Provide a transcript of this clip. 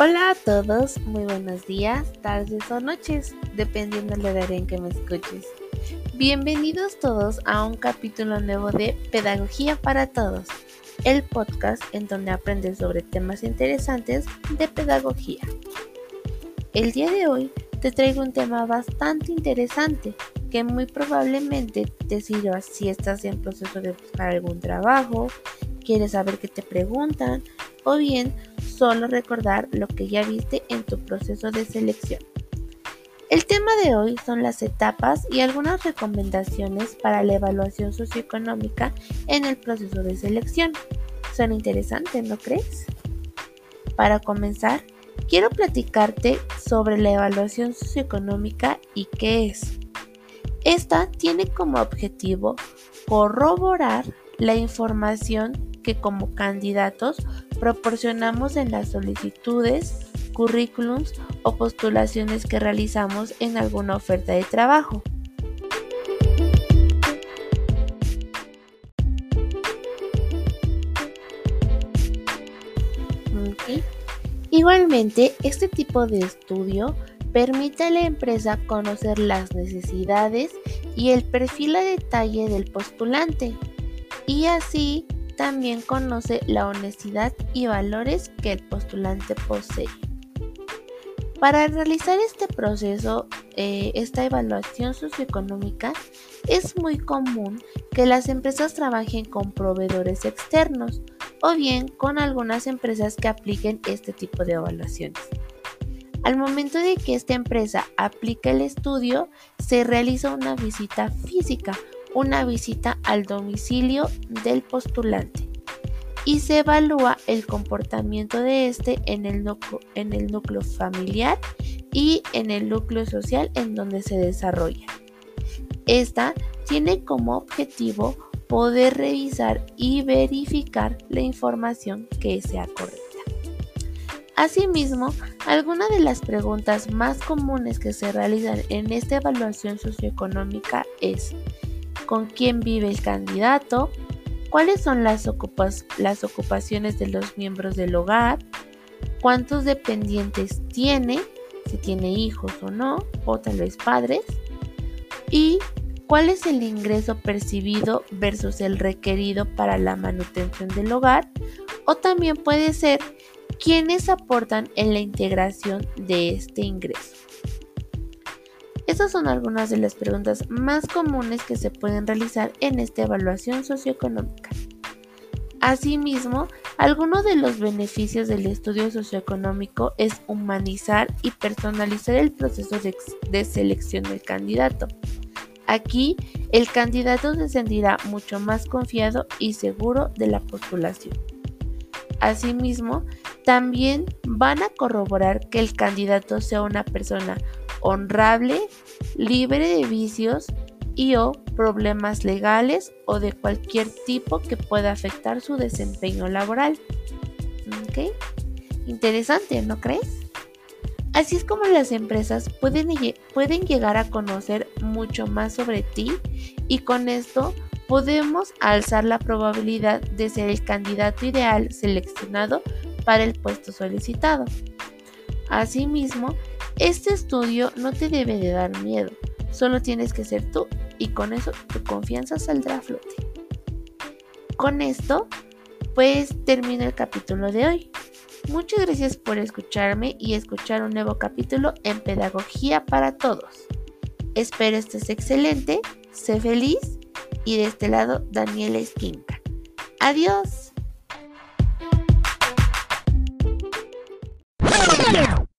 Hola a todos, muy buenos días, tardes o noches, dependiendo del horario en que me escuches. Bienvenidos todos a un capítulo nuevo de Pedagogía para Todos, el podcast en donde aprendes sobre temas interesantes de pedagogía. El día de hoy te traigo un tema bastante interesante que muy probablemente te sirva si estás en proceso de buscar algún trabajo, quieres saber qué te preguntan o bien solo recordar lo que ya viste en tu proceso de selección. El tema de hoy son las etapas y algunas recomendaciones para la evaluación socioeconómica en el proceso de selección. Son interesantes, ¿no crees? Para comenzar, quiero platicarte sobre la evaluación socioeconómica y qué es. Esta tiene como objetivo corroborar la información que como candidatos proporcionamos en las solicitudes, currículums o postulaciones que realizamos en alguna oferta de trabajo. Igualmente, este tipo de estudio permite a la empresa conocer las necesidades y el perfil a detalle del postulante y así también conoce la honestidad y valores que el postulante posee. Para realizar este proceso, eh, esta evaluación socioeconómica, es muy común que las empresas trabajen con proveedores externos o bien con algunas empresas que apliquen este tipo de evaluaciones. Al momento de que esta empresa aplica el estudio, se realiza una visita física una visita al domicilio del postulante y se evalúa el comportamiento de este en el, núcleo, en el núcleo familiar y en el núcleo social en donde se desarrolla. Esta tiene como objetivo poder revisar y verificar la información que sea correcta. Asimismo, algunas de las preguntas más comunes que se realizan en esta evaluación socioeconómica es con quién vive el candidato, cuáles son las, ocupaciones de los miembros del hogar, cuántos dependientes tiene, si tiene hijos o no, o tal vez padres, y cuál es el ingreso percibido versus el requerido para la manutención del hogar, o también puede ser quiénes aportan en la integración de este ingreso. Estas son algunas de las preguntas más comunes que se pueden realizar en esta evaluación socioeconómica. Asimismo, algunos de los beneficios del estudio socioeconómico es humanizar y personalizar el proceso de, selección del candidato. Aquí, el candidato se sentirá mucho más confiado y seguro de la postulación. Asimismo, también van a corroborar que el candidato sea una persona honrable, libre de vicios y o problemas legales o de cualquier tipo que pueda afectar su desempeño laboral. ¿Ok? Interesante, ¿no crees? Así es como las empresas pueden, pueden llegar a conocer mucho más sobre ti y con esto podemos alzar la probabilidad de ser el candidato ideal seleccionado para el puesto solicitado. Asimismo, este estudio no te debe de dar miedo, solo tienes que ser tú y con eso tu confianza saldrá a flote. Con esto, pues termina el capítulo de hoy. Muchas gracias por escucharme y escuchar un nuevo capítulo en Pedagogía para Todos. Espero estés excelente, sé feliz y de este lado Daniela Esquinca. Adiós.